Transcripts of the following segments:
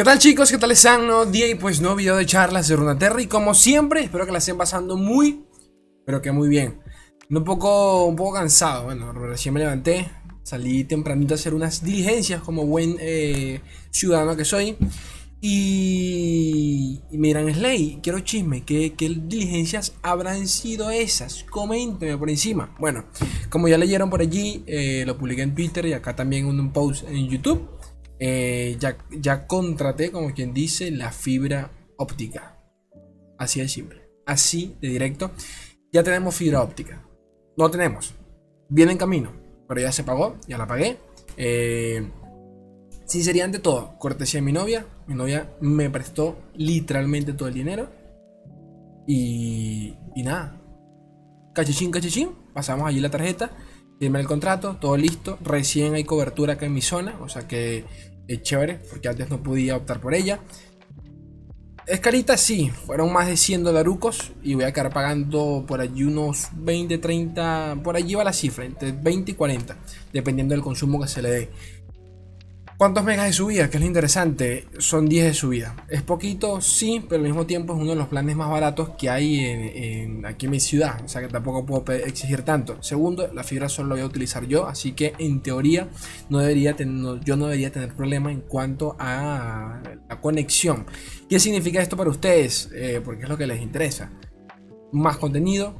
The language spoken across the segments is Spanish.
¿Qué tal chicos? ¿Qué tal están? No día y pues no video de charlas de Runaterra y como siempre espero que la estén pasando muy, pero que muy bien. Un poco, un poco cansado, bueno, recién me levanté, salí tempranito a hacer unas diligencias como buen eh, ciudadano que soy. Y, y me dirán, Slay, quiero chisme, ¿qué, ¿qué, diligencias habrán sido esas? Coménteme por encima. Bueno, como ya leyeron por allí, eh, lo publiqué en Twitter y acá también un post en YouTube. Eh, ya, ya contraté, como quien dice, la fibra óptica. Así de simple. Así de directo. Ya tenemos fibra óptica. No tenemos. Viene en camino. Pero ya se pagó. Ya la pagué. Eh, sinceridad ante todo. Cortesía de mi novia. Mi novia me prestó literalmente todo el dinero. Y, y nada. Cachichín, cachichín. Pasamos allí la tarjeta. Firmé el contrato. Todo listo. Recién hay cobertura acá en mi zona. O sea que es chévere, porque antes no podía optar por ella. Es carita, sí, fueron más de 100 dolarucos y voy a quedar pagando por allí unos 20, 30, por allí va la cifra, entre 20 y 40, dependiendo del consumo que se le dé. ¿Cuántos megas de subida? Que es lo interesante. Son 10 de subida. Es poquito, sí, pero al mismo tiempo es uno de los planes más baratos que hay en, aquí en mi ciudad. O sea que tampoco puedo exigir tanto. Segundo, la fibra solo la voy a utilizar yo. Así que en teoría yo no debería tener problema en cuanto a la conexión. ¿Qué significa esto para ustedes? Eh, porque es lo que les interesa. Más contenido.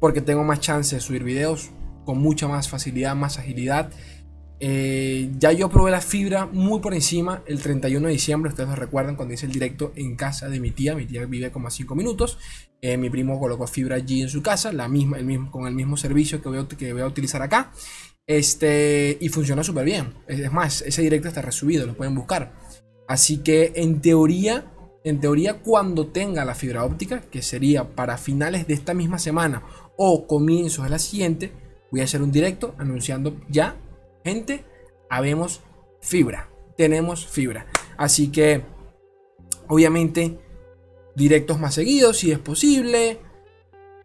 Porque tengo más chance de subir videos con mucha más facilidad, más agilidad. Eh, ya yo probé la fibra muy por encima el 31 de diciembre. Ustedes lo recuerdan cuando hice el directo en casa de mi tía. Mi tía vive como a 5 minutos. Eh, mi primo colocó fibra allí en su casa, la misma, el mismo, con el mismo servicio que voy a, que voy a utilizar acá. Este, y funciona súper bien. Es más, ese directo está resubido, lo pueden buscar. Así que en teoría, en teoría, cuando tenga la fibra óptica, que sería para finales de esta misma semana o comienzos de la siguiente, voy a hacer un directo anunciando ya Gente, habemos fibra. Tenemos fibra. Así que, obviamente, directos más seguidos si es posible.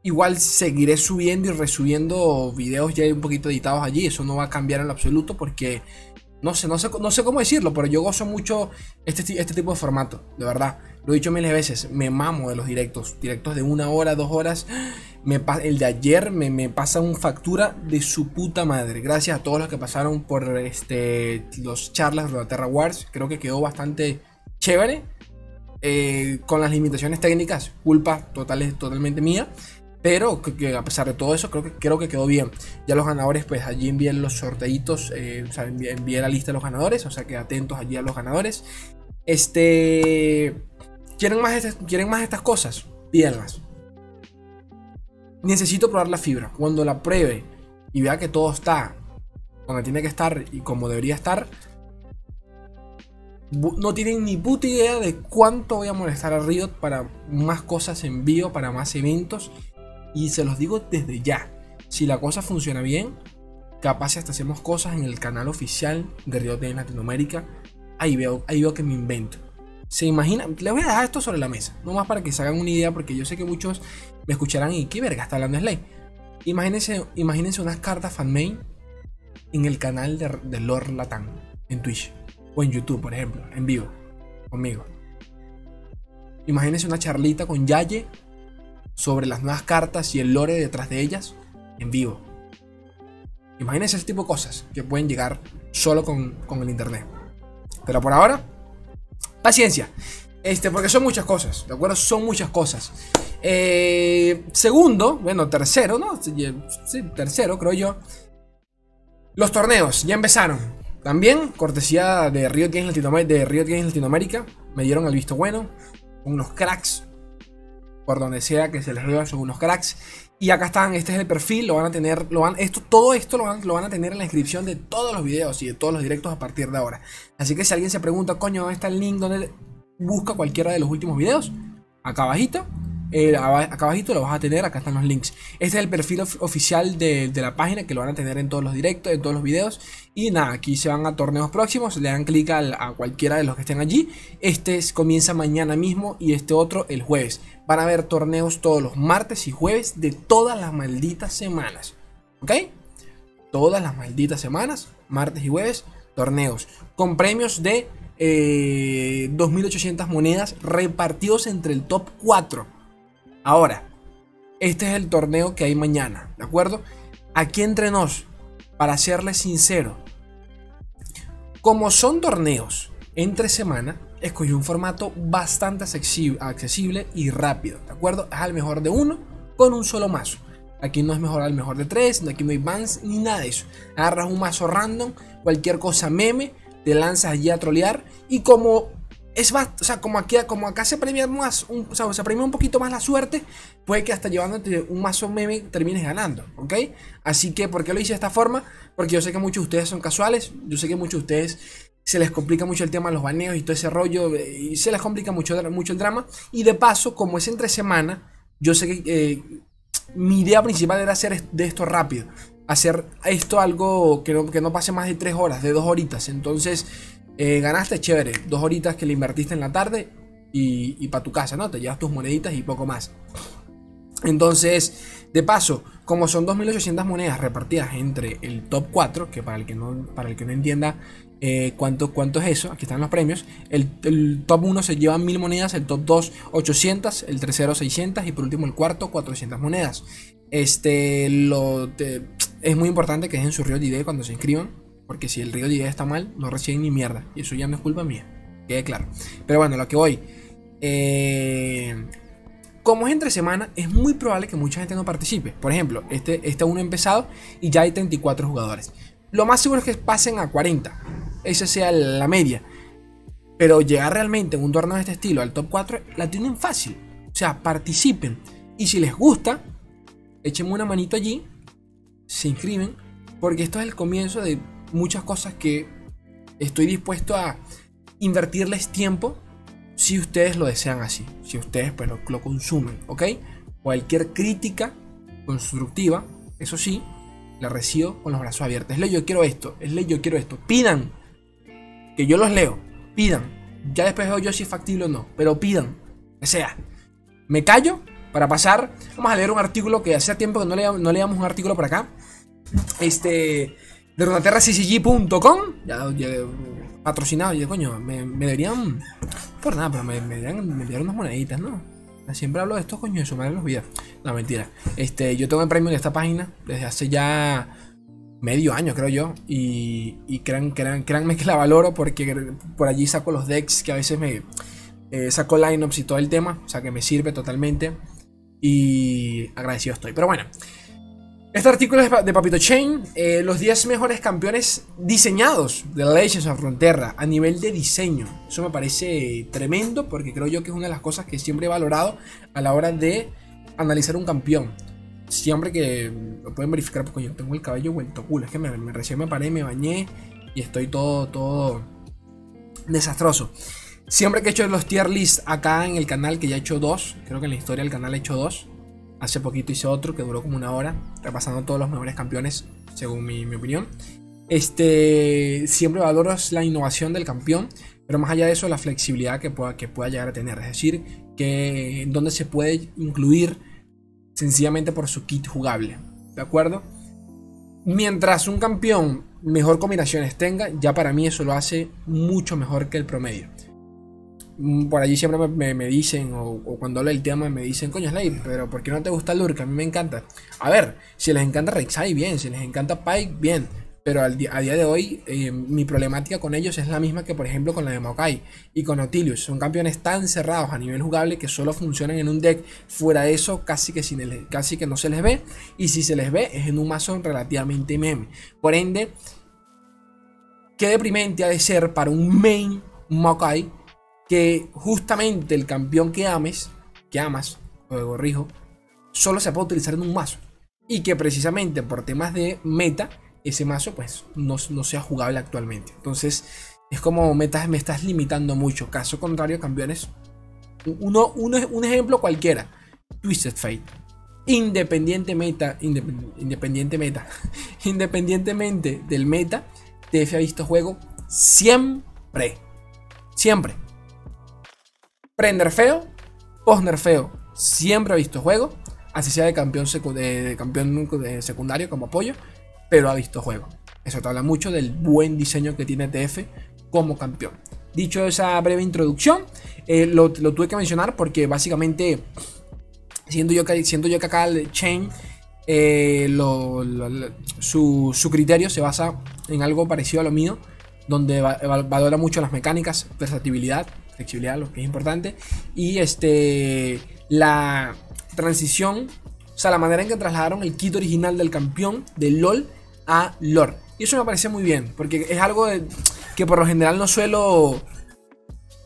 Igual seguiré subiendo y resubiendo videos ya un poquito editados allí. Eso no va a cambiar en lo absoluto porque no sé, no sé, no sé cómo decirlo, pero yo gozo mucho este, este tipo de formato, de verdad. Lo he dicho miles de veces, me mamo de los directos. Directos de una hora, dos horas. Me, el de ayer me, me pasa un factura de su puta madre. Gracias a todos los que pasaron por este, los charlas de la Terra Wars. Creo que quedó bastante chévere. Eh, con las limitaciones técnicas, culpa total, totalmente mía. Pero que, a pesar de todo eso, creo que, creo que quedó bien. Ya los ganadores, pues allí envié los sorteitos, eh, la lista de los ganadores, o sea que atentos allí a los ganadores. Este. ¿Quieren más, estas, ¿quieren más estas cosas? Pídanlas. Necesito probar la fibra. Cuando la pruebe y vea que todo está donde tiene que estar y como debería estar, no tienen ni puta idea de cuánto voy a molestar a Riot para más cosas en vivo, para más eventos y se los digo desde ya. Si la cosa funciona bien, capaz hasta hacemos cosas en el canal oficial de Riot en Latinoamérica. Ahí veo, ahí veo que me invento. Se imaginan, les voy a dejar esto sobre la mesa, no más para que se hagan una idea, porque yo sé que muchos me escucharán y qué verga está hablando Slay. Imagínense, imagínense unas cartas fanmail en el canal de, Lord Latam, en Twitch o en YouTube, por ejemplo, en vivo, conmigo. Imagínense una charlita con Yaye sobre las nuevas cartas y el lore detrás de ellas en vivo. Imagínense ese tipo de cosas que pueden llegar solo con, el internet. Pero por ahora, paciencia. Este, porque son muchas cosas, ¿de acuerdo? Son muchas cosas. Eh, segundo, bueno, tercero, ¿no? Sí, tercero, creo yo. Los torneos ya empezaron. También, cortesía de Riot Games Latinoamérica, de Latinoamérica me dieron el visto bueno. Unos cracks por donde sea que se les vea, son unos cracks. Y acá están, este es el perfil, lo van a tener, lo van, esto, todo esto lo van, lo van a tener en la descripción de todos los videos y de todos los directos a partir de ahora. Así que si alguien se pregunta, coño, ¿dónde está el link donde busca cualquiera de los últimos videos? Acá abajito eh, acá abajito lo vas a tener, acá están los links. Este es el perfil oficial de, la página que lo van a tener en todos los directos, en todos los videos. Y nada, aquí se van a torneos próximos, le dan clic a, cualquiera de los que estén allí. Este comienza mañana mismo y este otro el jueves. Van a haber torneos todos los martes y jueves de todas las malditas semanas. ¿Ok? Todas las malditas semanas, martes y jueves, torneos. Con premios de 2.800 monedas repartidos entre el top 4. Ahora, este es el torneo que hay mañana, ¿de acuerdo? Aquí entre nos, para serles sincero, como son torneos entre semana, escogí un formato bastante accesible y rápido, ¿de acuerdo? Es al mejor de uno con un solo mazo. Aquí no es mejor al mejor de tres, aquí no hay bans ni nada de eso. Agarras un mazo random, cualquier cosa meme, te lanzas allí a trolear y como es o sea, como aquí como acá se premia más, un, o sea, se premia un poquito más la suerte, puede que hasta llevándote un mazo meme termines ganando, ¿ok? Así que, ¿por qué lo hice de esta forma? Porque yo sé que muchos de ustedes son casuales, yo sé que muchos de ustedes se les complica mucho el tema de los baneos y todo ese rollo, eh, y se les complica mucho, mucho el drama, y de paso, como es entre semana, yo sé que eh, mi idea principal era hacer de esto rápido, hacer esto algo que no, que no pase más de 3 horas, de 2 horitas, entonces eh, ganaste chévere, dos horitas que le invertiste en la tarde y, para tu casa, ¿no? Te llevas tus moneditas y poco más. Entonces, de paso, como son 2.800 monedas repartidas entre el top 4, que para el que no, para el que no entienda eh, cuánto, es eso, aquí están los premios, el, top 1 se lleva 1000 monedas, el top 2 800, el tercero 600 y por último el cuarto 400 monedas. Este, lo, es muy importante que dejen su de idea cuando se inscriban, porque si el río de idea está mal, no reciben ni mierda. Y eso ya no es culpa mía. Quede claro. Pero bueno, lo que voy. Eh, como es entre semana, es muy probable que mucha gente no participe. Por ejemplo, este, este uno empezado y ya hay 34 jugadores. Lo más seguro es que pasen a 40. Esa sea la media. Pero llegar realmente en un torneo de este estilo al top 4 la tienen fácil. O sea, participen. Y si les gusta, échenme una manito allí. Se inscriben. Porque esto es el comienzo de muchas cosas que estoy dispuesto a invertirles tiempo si ustedes lo desean así, si ustedes pues lo, consumen, ¿ok? Cualquier crítica constructiva, eso sí, la recibo con los brazos abiertos. Es ley, yo quiero esto, es ley, yo quiero esto. Pidan, que yo los leo, pidan. Ya después veo yo si es factible o no, pero pidan, que sea. Me callo para pasar, vamos a leer un artículo que hace tiempo que no, leíamos, no leíamos un artículo por acá. Este, de runaterraccg.com. Ya, patrocinado. Y coño, me, me, deberían. Por nada, pero me, me, me unas moneditas, ¿no? Siempre hablo de esto, coño, de su madre los videos. No, mentira. Este, yo tengo el premio de esta página desde hace ya medio año, creo yo. Y, y crean, crean, créanme que la valoro porque por allí saco los decks que a veces me eh, saco lineups y todo el tema. O sea que me sirve totalmente. Y agradecido estoy. Pero bueno. Este artículo es de Papito Chain, eh, los 10 mejores campeones diseñados de Legends of Frontera a nivel de diseño. Eso me parece tremendo porque creo yo que es una de las cosas que siempre he valorado a la hora de analizar un campeón. Siempre que lo pueden verificar, porque yo tengo el cabello vuelto culo. Es que me, recién me paré, me bañé y estoy todo, todo desastroso. Siempre que he hecho los tier list acá en el canal, que ya he hecho dos, creo que en la historia del canal he hecho dos Hace poquito hice otro que duró como una hora, repasando todos los mejores campeones, según mi, opinión. Este, siempre valoro la innovación del campeón, pero más allá de eso, la flexibilidad que pueda, que pueda llegar a tener. Es decir, que donde se puede incluir sencillamente por su kit jugable. ¿De acuerdo? Mientras un campeón mejor combinaciones tenga, ya para mí eso lo hace mucho mejor que el promedio. Mm, por allí siempre me, dicen, o, cuando hablo del tema, me dicen, coño, Slade, pero ¿por qué no te gusta Lurk? A mí me encanta. A ver, si les encanta Rek'Sai, bien, si les encanta Pike, bien. Pero al a día de hoy, eh, mi problemática con ellos es la misma que, por ejemplo, con la de Maokai y con Nautilus. Son campeones tan cerrados a nivel jugable que solo funcionan en un deck. Fuera de eso, casi que, sin casi que no se les ve. Y si se les ve, es en un mazo relativamente meme. Por ende, qué deprimente ha de ser para un main Maokai que justamente el campeón que ames, que amas, o corrijo, solo se puede utilizar en un mazo. Y que precisamente por temas de meta, ese mazo pues no, sea jugable actualmente. Entonces es como metas, me estás limitando mucho. Caso contrario, campeones. Uno, uno, un ejemplo cualquiera. Twisted Fate. Independiente meta, independiente meta, independientemente del meta, TF ha visto juego siempre. Siempre. Pre-nerfeo, post-nerfeo, siempre ha visto juego. Así sea de campeón, de, campeón de secundario como apoyo, pero ha visto juego. Eso te habla mucho del buen diseño que tiene TF como campeón. dicho esa breve introducción, eh, lo, tuve que mencionar porque básicamente, siendo yo que, siendo yo que acá el Chain, eh, su, su, criterio se basa en algo parecido a lo mío, donde valora mucho las mecánicas, versatilidad, flexibilidad, lo que es importante, y este, la transición, o sea, la manera en que trasladaron el kit original del campeón de LOL a lore. Y eso me parece muy bien, porque es algo que por lo general no suelo...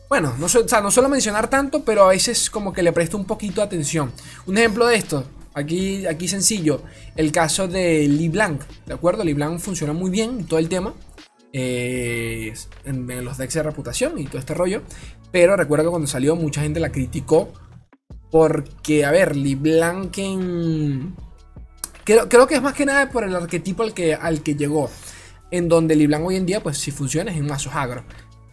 Bueno, no, no suelo mencionar tanto, pero a veces como que le presto un poquito de atención. Un ejemplo de esto, aquí, aquí sencillo, el caso de Lee Blanc, ¿de acuerdo? Lee Blanc funciona muy bien todo el tema. Eh, en, los decks de reputación y todo este rollo. Pero recuerdo que cuando salió mucha gente la criticó. Porque, a ver, Lee Blanc en Creo, que es más que nada por el arquetipo al que, al que llegó. En donde Liblan hoy en día, pues si funciona, es un mazo agro.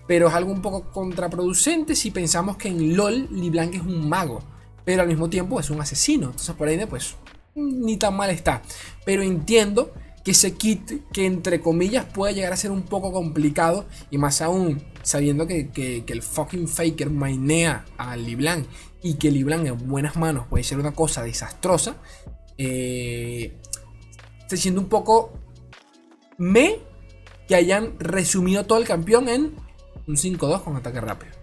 Pero es algo un poco contraproducente si pensamos que en LOL Liblan es un mago. Pero al mismo tiempo es un asesino. Entonces por ahí, pues, ni tan mal está. Pero entiendo que ese kit, que entre comillas puede llegar a ser un poco complicado. Y más aún, sabiendo que, el fucking faker mainea a Liblan. Y que Liblan en buenas manos puede ser una cosa desastrosa eh, está siendo un poco me que hayan resumido todo el campeón en un 5-2 con ataque rápido.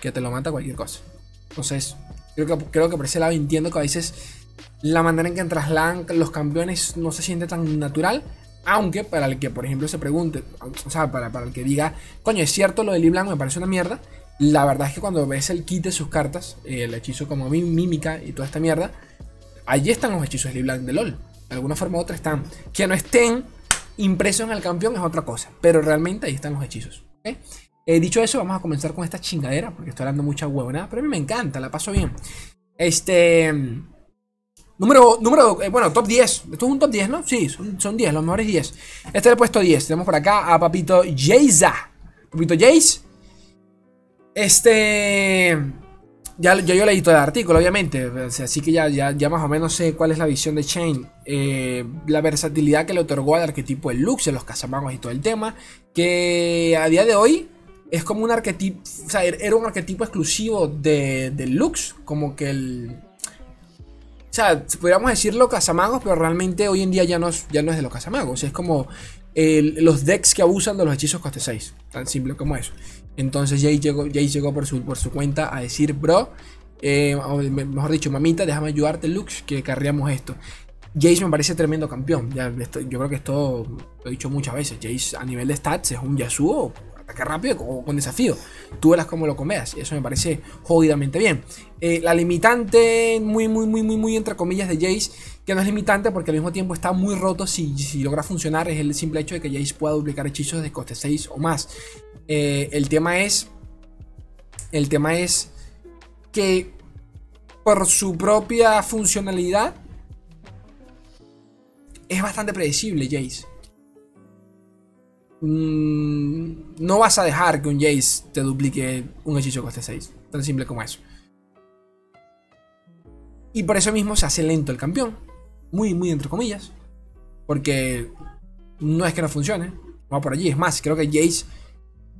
Que te lo mata cualquier cosa. Entonces, creo que, creo que por ese lado entiendo que a veces la manera en que trasladan los campeones no se siente tan natural. Aunque para el que, por ejemplo, se pregunte, o sea, para, para el que diga, coño, es cierto lo de Liblan me parece una mierda. La verdad es que cuando ves el kit de sus cartas, el hechizo como mímica y toda esta mierda, allí están los hechizos de Blanc de LOL. De alguna forma u otra están. Que no estén impresos en el campeón es otra cosa. Pero realmente ahí están los hechizos. Eh, dicho eso, vamos a comenzar con esta chingadera. Porque estoy hablando mucha huevonada. Pero a mí me encanta, la paso bien. Este. Número, número, eh, bueno, top 10. Esto es un top 10, ¿no? Sí, son, son 10, los mejores 10. Este es el puesto 10. Tenemos por acá a Papito Jayza. Papito Jace. Este. Ya, yo leí todo el artículo, obviamente, así que ya, ya, más o menos sé cuál es la visión de Chain. Eh, la versatilidad que le otorgó al arquetipo del Lux, de los cazamagos y todo el tema, que a día de hoy es como un arquetipo, o sea, er, era un arquetipo exclusivo de, del Lux, como que el... O sea, podríamos decirlo cazamagos, pero realmente hoy en día ya no es, ya no es de los cazamagos, es como los decks que abusan de los hechizos coste 6, tan simple como eso. Entonces Jay llegó, llegó por, su, por su cuenta a decir, bro, eh, mejor dicho, mamita, déjame ayudarte, Lux, que carriamos esto. Jace me parece tremendo campeón. Ya, yo creo que esto lo he dicho muchas veces. Jace a nivel de stats es un Yasuo, rápido o con desafío. Tú verás cómo lo comeas. Y eso me parece jodidamente bien. Eh, la limitante, muy, muy, muy, muy, muy entre comillas de Jace, que no es limitante porque al mismo tiempo está muy roto si, si logra funcionar, es el simple hecho de que Jace pueda duplicar hechizos de coste 6 o más. Eh, el tema es. El tema es que por su propia funcionalidad es bastante predecible, Jace. Mm, no vas a dejar que un Jace te duplique un hechizo coste 6. Tan simple como eso. Y por eso mismo se hace lento el campeón. Muy, muy entre comillas. Porque no es que no funcione. Va por allí. Es más, creo que Jace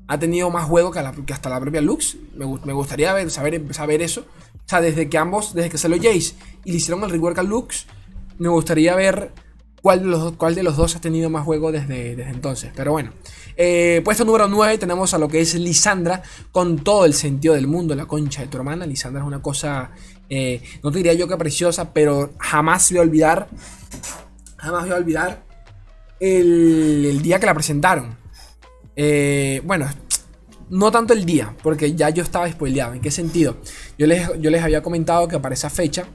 ha tenido más juego que, hasta la propia Lux. Me, gustaría ver, saber, saber eso. O sea, desde que ambos, desde que salió Jace y le hicieron el rework a Lux, me gustaría ver cuál de los, dos ha tenido más juego desde, desde entonces. Pero bueno. Eh, puesto número 9 tenemos a lo que es Lisandra, con todo el sentido del mundo, la concha de tu hermana. Lisandra es una cosa, eh, no te diría yo que preciosa, pero jamás voy a olvidar, jamás voy a olvidar el, el día que la presentaron. Eh, bueno, no tanto el día, porque ya yo estaba spoileado. ¿En qué sentido? Yo les, yo les había comentado que para esa fecha,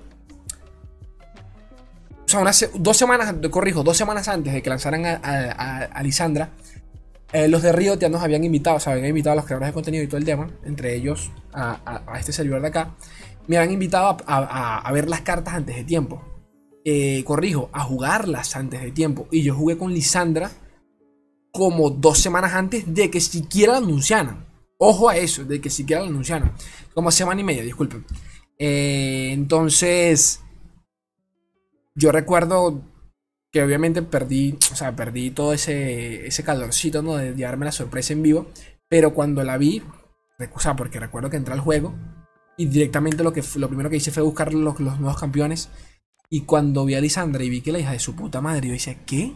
o sea, unas, dos semanas, corrijo, dos semanas antes de que lanzaran a, Lisandra, eh, los de Río ya nos habían invitado, o sea, habían invitado a los creadores de contenido y todo el tema, entre ellos a, este servidor de acá, me habían invitado a, ver las cartas antes de tiempo. Eh, corrijo, a jugarlas antes de tiempo. Y yo jugué con Lisandra como dos semanas antes de que siquiera la anunciaran. Ojo a eso, de que siquiera la anunciaran. Como semana y media, disculpen. Eh, entonces, yo recuerdo que obviamente perdí, o sea, perdí todo ese, ese calorcito, ¿no? De darme la sorpresa en vivo. Pero cuando la vi, O sea, porque recuerdo que entré al juego y directamente lo, que, lo primero que hice fue buscar los, los nuevos campeones. Y cuando vi a Lisandra y vi que la hija de su puta madre, yo decía, ¿qué?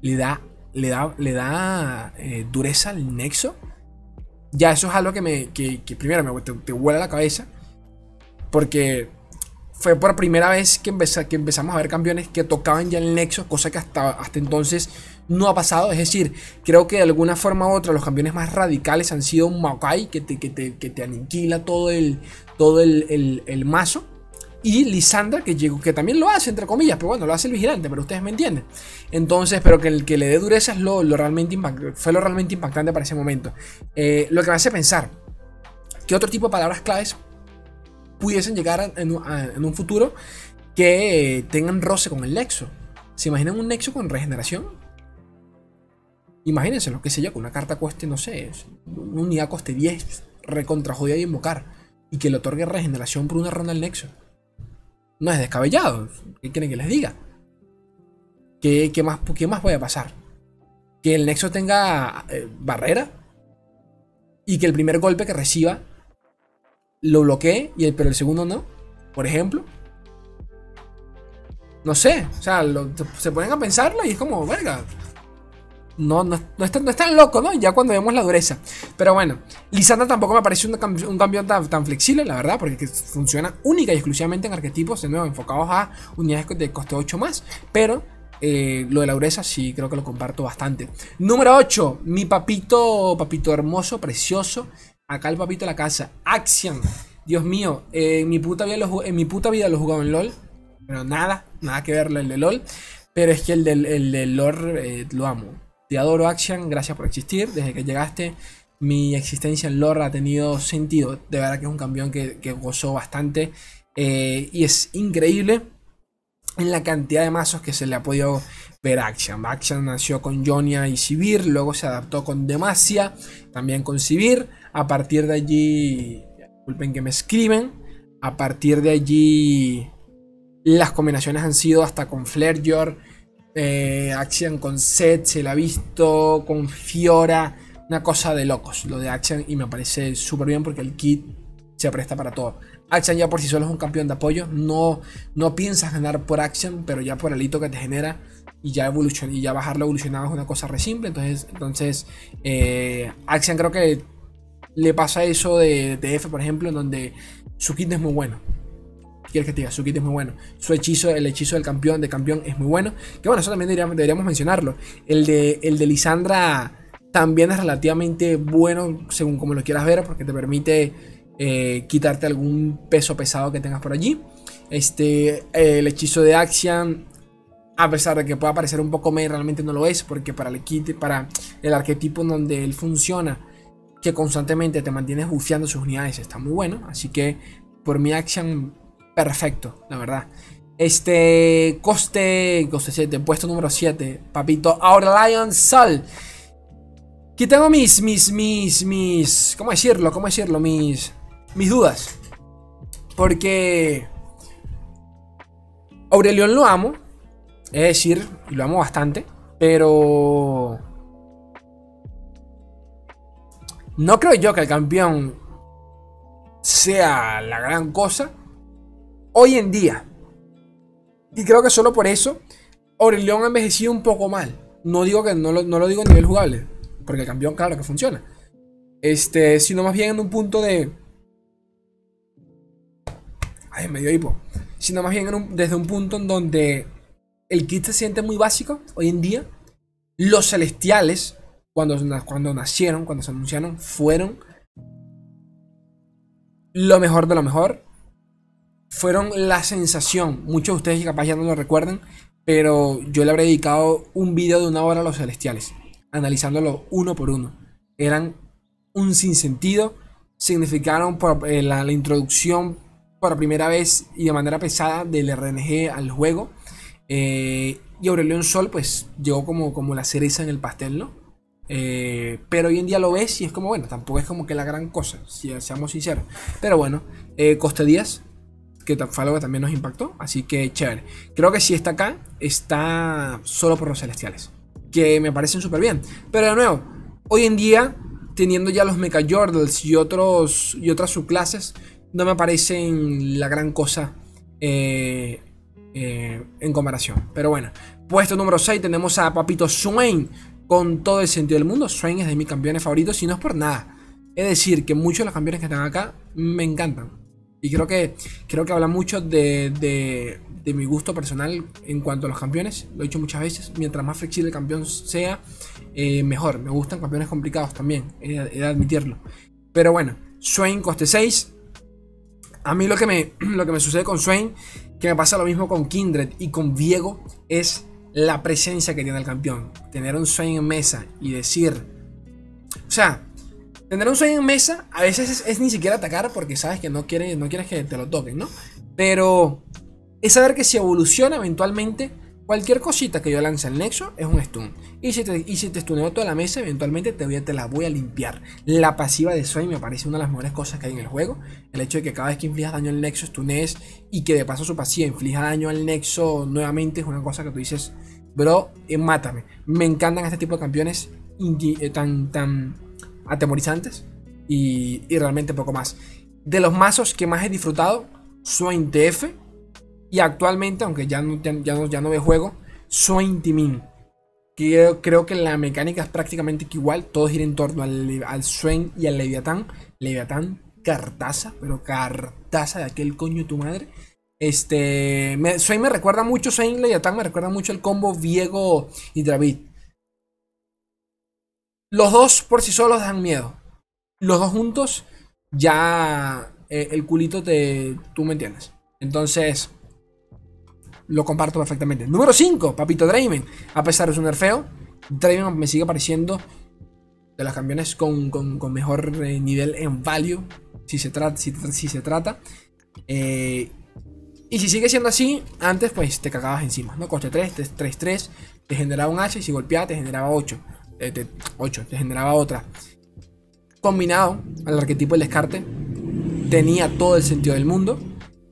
Le da, le da, le da eh, dureza al nexo. Ya eso es algo que me, que, primero me vuela la cabeza. Porque fue por primera vez que, que, empezamos a ver campeones que tocaban ya el nexo, cosa que hasta, hasta entonces no ha pasado. Es decir, creo que de alguna forma u otra los campeones más radicales han sido un que te, que te, que te aniquila todo el, todo el, el, mazo. Y Lisandra, que, llegó, que también lo hace, entre comillas, pero bueno, lo hace el vigilante, pero ustedes me entienden. Entonces, pero que el que le dé dureza es lo, lo realmente fue lo realmente impactante para ese momento. Eh, lo que me hace pensar, ¿qué otro tipo de palabras claves pudiesen llegar en, un futuro que tengan roce con el nexo. ¿Se imaginan un nexo con regeneración? Imagínense lo que sé yo, que una carta cueste, no sé, una unidad coste 10, recontra y invocar, y que le otorgue regeneración por una ronda al nexo. No es descabellado. ¿Qué quieren que les diga? ¿Qué, más, qué más puede pasar? Que el nexo tenga eh, barrera y que el primer golpe que reciba lo bloqueé, y el, pero el segundo no, por ejemplo. No sé, o sea, se ponen a pensarlo y es como, verga. No, no, no, es, tan, loco, ¿no? Ya cuando vemos la dureza. Pero bueno, Lisandra tampoco me parece un, un campeón tan, flexible, la verdad, porque funciona única y exclusivamente en arquetipos, de nuevo, enfocados a unidades de coste 8 más. Pero eh, lo de la dureza sí creo que lo comparto bastante. Número 8, mi papito, papito hermoso, precioso, Acá el papito de la casa. Action. Dios mío, en, mi puta vida lo, en mi puta vida lo jugado en LOL. Pero nada, nada que ver el de LOL. Pero es que el del, el LOL eh, lo amo. Te adoro Action, gracias por existir. Desde que llegaste, mi existencia en LOL ha tenido sentido. De verdad que es un campeón que, que gozó bastante. Eh, y es increíble en la cantidad de mazos que se le ha podido ver Action. Action nació con Jonia y Sivir, luego se adaptó con Demacia, también con Sivir. A partir de allí, disculpen que me escriben, a partir de allí las combinaciones han sido hasta con Flareyor, eh, Action con Set, se la ha visto, con Fiora, una cosa de locos lo de Action y me parece súper bien porque el kit se presta para todo. Action ya por sí solo es un campeón de apoyo, no, no piensas ganar por Action, pero ya por el hito que te genera y ya, evolucion y ya bajarlo evolucionado es una cosa re simple. Entonces, entonces eh, Action creo que le pasa eso de TF, por ejemplo, en donde su kit es muy bueno. Quieres que te diga, su kit es muy bueno. Su hechizo, el hechizo del campeón, de campeón, es muy bueno. Que bueno, eso también deberíamos, mencionarlo. El de, el de Lisandra también es relativamente bueno, según como lo quieras ver, porque te permite eh, quitarte algún peso pesado que tengas por allí. Este, el hechizo de Axian, a pesar de que pueda parecer un poco me, realmente no lo es, porque para el kit, para el arquetipo en donde él funciona, que constantemente te mantienes bufeando sus unidades está muy bueno. Así que por mi action, perfecto, la verdad. Este coste, coste 7, puesto número 7, papito, Our Lion Sol. Aquí tengo mis, mis, mis, mis, ¿cómo decirlo? ¿Cómo decirlo? Mis, mis dudas. Porque Aurelion lo amo, es decir, lo amo bastante, pero No creo yo que el campeón sea la gran cosa hoy en día. Y creo que solo por eso Aurelion ha envejecido un poco mal. No digo que no lo, digo a nivel jugable, porque el campeón, claro que funciona. Este, sino más bien en un punto de. Ay, medio hipo. Sino más bien desde un punto en donde el kit se siente muy básico hoy en día. Los celestiales cuando, cuando nacieron, cuando se anunciaron, fueron lo mejor de lo mejor. Fueron la sensación. Muchos de ustedes capaz ya no lo recuerden, pero yo le habré dedicado un video de una hora a los celestiales, analizándolo uno por uno. Eran un sinsentido, significaron por, eh, la, introducción por primera vez y de manera pesada del RNG al juego. Eh, y Aurelion Sol, pues llegó como, como la cereza en el pastel, ¿no? Eh, pero hoy en día lo ves y es como, bueno, tampoco es como que la gran cosa, si seamos sinceros. Pero bueno, eh, Coste Díaz, que fue algo que también nos impactó, así que chévere. Creo que si está acá, está solo por los celestiales, que me parecen súper bien. Pero de nuevo, hoy en día teniendo ya los Mecha Yordles y, otros, y otras subclases, no me parecen la gran cosa eh, eh, en comparación. Pero bueno, puesto número 6 tenemos a Papito Swain con todo el sentido del mundo. Swain es de mis campeones favoritos y no es por nada. Es decir, que muchos de los campeones que están acá me encantan. Y creo que, creo que habla mucho de, de, mi gusto personal en cuanto a los campeones. Lo he dicho muchas veces. Mientras más flexible el campeón sea, eh, mejor. Me gustan campeones complicados también. He, de admitirlo. Pero bueno, Swain coste 6. A mí lo que, me, lo que me sucede con Swain, que me pasa lo mismo con Kindred y con Viego, es la presencia que tiene el campeón. Tener un Swain en mesa y decir... O sea, Tener un sueño en mesa a veces es, ni siquiera atacar porque sabes que no quieres, no quieres que te lo toquen, ¿no? Pero es saber que si evoluciona eventualmente, cualquier cosita que yo lance al nexo es un stun. Y si te, y si te stuneo toda la mesa, eventualmente te, voy te la voy a limpiar. La pasiva de Sway me parece una de las mejores cosas que hay en el juego. El hecho de que cada vez que inflijas daño al nexo, stunees y que de paso su pasiva inflija daño al nexo nuevamente es una cosa que tú dices, bro, eh, mátame. Me encantan este tipo de campeones eh, tan, tan atemorizantes y, realmente poco más. De los mazos que más he disfrutado, Swain TF y actualmente, aunque ya no, ya, no, ya no ve juego, Swain Timin. Creo, creo que la mecánica es prácticamente igual, todo gira en torno al, al Swain y al Leviatán. Leviatán, cartaza, pero cartaza de aquel coño tu madre. Este, me, Swain me recuerda mucho, Swain Leviatán me recuerda mucho el combo Viego y Dravid. Los dos por sí solos dan miedo. Los dos juntos, ya eh, el culito te. Tú me entiendes. Entonces, lo comparto perfectamente. Número 5, Papito Draven. A pesar de su nerfeo, Draven me sigue pareciendo de los campeones con, mejor eh, nivel en value. Si se trata. Si, se trata. Eh, y si sigue siendo así, antes pues te cagabas encima, ¿no? Coste 3, 3, 3, te generaba un H y si golpeaba te generaba 8. 8, te generaba otra. Combinado al arquetipo del descarte, tenía todo el sentido del mundo.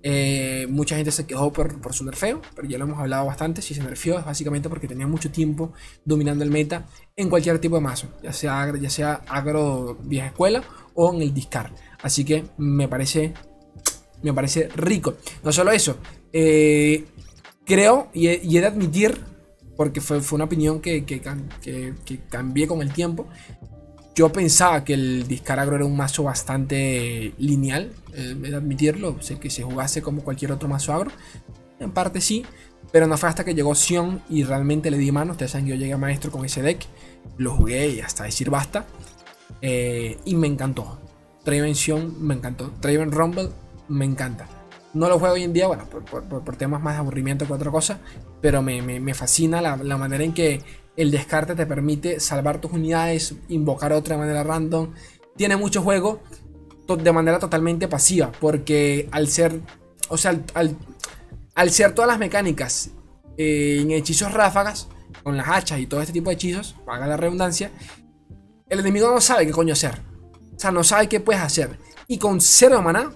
Eh, mucha gente se quejó por, su nerfeo, pero ya lo hemos hablado bastante. Si se nerfeó es básicamente porque tenía mucho tiempo dominando el meta en cualquier tipo de mazo, ya sea, ya sea agro vieja escuela o en el discard. Así que me parece, me parece rico. No solo eso, eh, creo y he de admitir porque fue, fue una opinión que, que, que, cambié con el tiempo. Yo pensaba que el Discaragro era un mazo bastante lineal, eh, admitirlo, sé que se jugase como cualquier otro mazo agro. En parte sí, pero no fue hasta que llegó Sion y realmente le di mano. Ustedes saben que yo llegué a maestro con ese deck, lo jugué y hasta decir basta. Eh, y me encantó. Draven Sion me encantó. Draven Rumble me encanta. No lo juego hoy en día, bueno, por, temas más de aburrimiento que otra cosa, pero me, fascina la, manera en que el descarte te permite salvar tus unidades, invocar otra de manera random. Tiene mucho juego de manera totalmente pasiva, porque al ser, o sea, al, ser todas las mecánicas eh, en hechizos ráfagas, con las hachas y todo este tipo de hechizos, paga la redundancia, el enemigo no sabe qué coño hacer. O sea, no sabe qué puedes hacer. Y con cero maná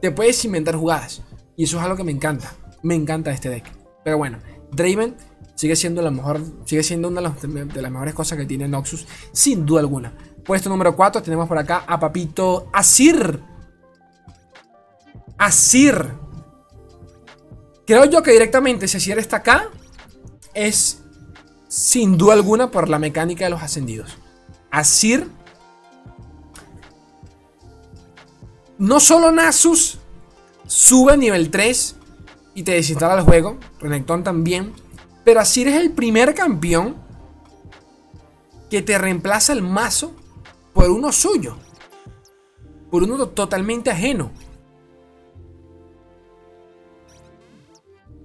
te puedes inventar jugadas. Y eso es algo que me encanta. Me encanta este deck. Pero bueno, Draven sigue siendo la mejor. Sigue siendo una de, las mejores cosas que tiene Noxus. Sin duda alguna. Puesto número 4 tenemos por acá a Papito Asir. Asir. Creo yo que directamente si Asir está acá. Es sin duda alguna por la mecánica de los ascendidos. Asir No solo Nasus sube a nivel 3 y te desinstala el juego, Renekton también, pero Asir es el primer campeón que te reemplaza el mazo por uno suyo, por uno totalmente ajeno.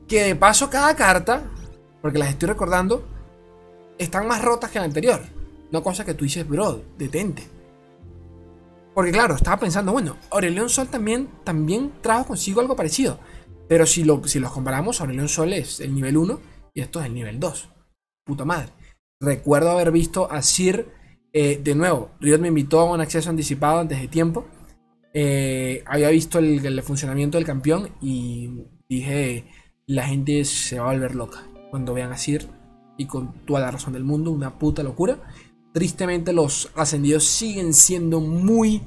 Que de paso cada carta, porque las estoy recordando, están más rotas que la anterior. No cosa que tú dices, bro, detente. Porque claro, estaba pensando, bueno, Aurelion Sol también, también trajo consigo algo parecido. Pero si, lo, si los comparamos, Aurelion Sol es el nivel 1 y esto es el nivel 2. Puta madre. Recuerdo haber visto a Sir, eh, de nuevo, Riot me invitó a un acceso anticipado antes de tiempo. Eh, había visto el, funcionamiento del campeón y dije, la gente se va a volver loca cuando vean a Sir. Y con toda la razón del mundo, una puta locura. Tristemente los ascendidos siguen siendo muy...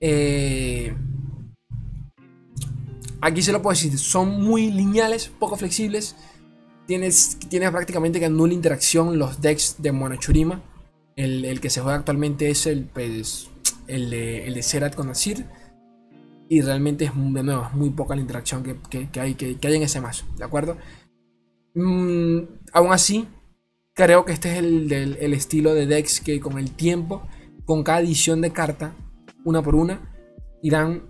Eh, aquí se lo puedo decir, son muy lineales, poco flexibles. Tienes, tienes prácticamente que nula interacción los decks de Monochurima. El, el que se juega actualmente es el, pues, el, de, el de Serat con Asir. Y realmente es, de nuevo, muy poca la interacción que, hay, que, hay en ese mazo, ¿de acuerdo? Mm, aún así, creo que este es el, el estilo de decks que con el tiempo, con cada edición de carta, una por una, irán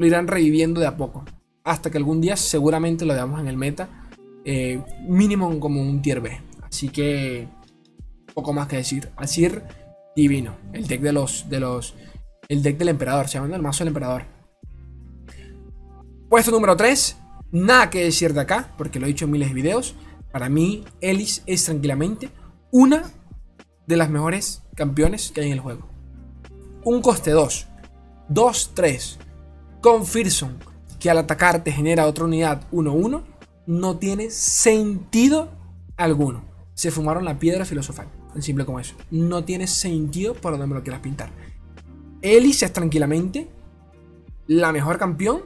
lo irán reviviendo de a poco. Hasta que algún día seguramente lo veamos en el meta. Eh, mínimo como un tier B. Así que poco más que decir. Asir divino. El deck de los. de los. El deck del emperador. Se llama el mazo del emperador. Puesto número 3. Nada que decir de acá. Porque lo he dicho en miles de videos. Para mí, Ellis es tranquilamente una de las mejores campeones que hay en el juego. Un coste 2. 2-3 con Fearson, que al atacar te genera otra unidad 1-1, no tiene sentido alguno. Se fumaron la piedra filosofal, tan simple como eso. No tiene sentido por donde me lo quieras pintar. Elise es tranquilamente la mejor campeón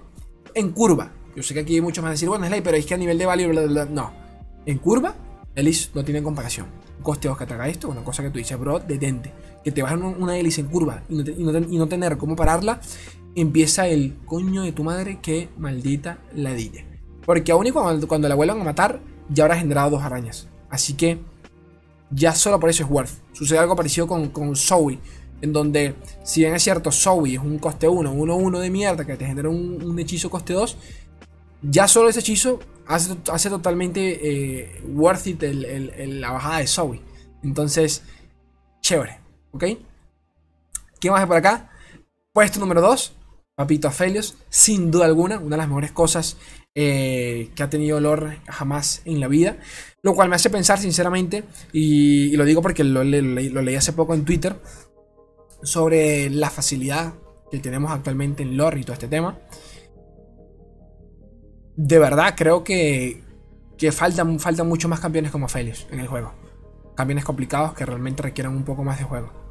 en curva. Yo sé que aquí hay muchos más decir, bueno, Slay, pero es que a nivel de value, no. En curva, Elise no tiene comparación. Costeos que haga esto, una cosa que tú dices, bro, detente. Que te bajen una Elise en curva y no, tener cómo pararla, empieza el coño de tu madre que maldita ladilla. Porque aún y cuando, cuando la vuelvan a matar, ya habrá generado dos arañas. Así que ya solo por eso es worth. Sucede algo parecido con, con Zoe. En donde, si bien es cierto, Zoe es un coste 1, 1-1 de mierda que te genera un, hechizo coste 2. Ya solo ese hechizo hace, hace totalmente eh, worth it la bajada de Zoe. Entonces, chévere. ¿Ok? ¿Qué más hay por acá? Puesto número 2. Papito Aphelios, sin duda alguna, una de las mejores cosas eh, que ha tenido Lore jamás en la vida. Lo cual me hace pensar, sinceramente, y, lo digo porque lo, leí hace poco en Twitter, sobre la facilidad que tenemos actualmente en Lore y todo este tema. De verdad, creo que, que faltan, faltan muchos más campeones como Aphelios en el juego. Campeones complicados que realmente requieren un poco más de juego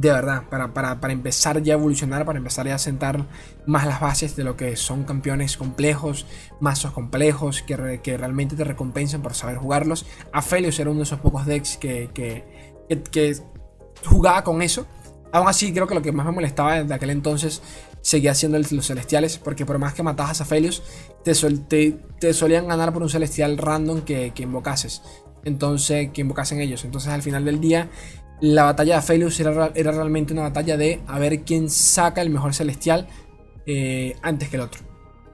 de verdad, para, empezar ya a evolucionar, para empezar ya a sentar más las bases de lo que son campeones complejos, mazos complejos, que, que realmente te recompensan por saber jugarlos. Aphelios era uno de esos pocos decks que, que, jugaba con eso. Aún así, creo que lo que más me molestaba de aquel entonces seguía siendo los celestiales, porque por más que matas a Aphelios, te, te, solían ganar por un celestial random que, que invocases. Entonces, que invocasen ellos. Entonces, al final del día, la batalla de Aphelios era, realmente una batalla de a ver quién saca el mejor celestial eh, antes que el otro.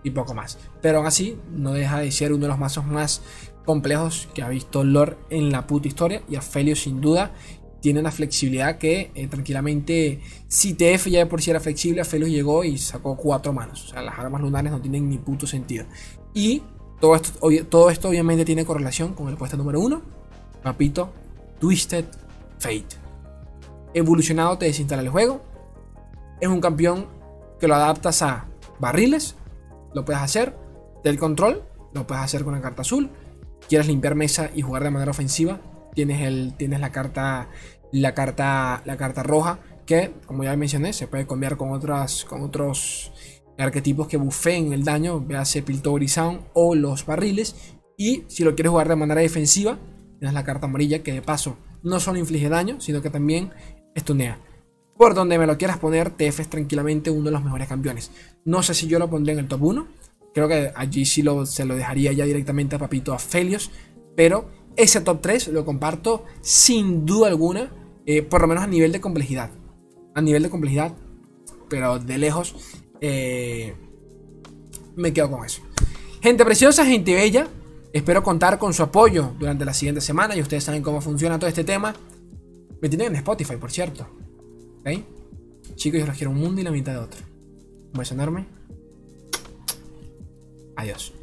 Y poco más. Pero aún así, no deja de ser uno de los mazos más complejos que ha visto Lord en la puta historia. Y Aphelios, sin duda, tiene una flexibilidad que eh, tranquilamente, si TF ya de por sí era flexible, Aphelios llegó y sacó cuatro manos. O sea, las armas lunares no tienen ni puto sentido. Y todo esto, todo esto obviamente tiene correlación con el puesto número uno. Papito, Twisted Fate. Evolucionado te desinstala el juego. Es un campeón que lo adaptas a barriles. Lo puedes hacer. Del control. Lo puedes hacer con la carta azul. Quieres limpiar mesa y jugar de manera ofensiva. Tienes, el, tienes la carta. La carta. La carta roja. Que, como ya mencioné, se puede cambiar con otras. Con otros arquetipos que buffeen el daño. Véase Piltover Sound o los barriles. Y si lo quieres jugar de manera defensiva, tienes la carta amarilla que de paso no solo inflige daño, sino que también estunea. Por donde me lo quieras poner, TF es tranquilamente uno de los mejores campeones. No sé si yo lo pondré en el top 1. Creo que allí sí lo, se lo dejaría ya directamente a Papito a Felios. Pero ese top 3 lo comparto sin duda alguna. Eh, por lo menos a nivel de complejidad. A nivel de complejidad. Pero de lejos. Eh, me quedo con eso. Gente preciosa, gente bella. Espero contar con su apoyo durante la siguiente semana y ustedes saben cómo funciona todo este tema. Me tienen en Spotify, por cierto. ¿Ok? Chicos, yo los quiero un mundo y la mitad de otro. Un beso enorme. Adiós.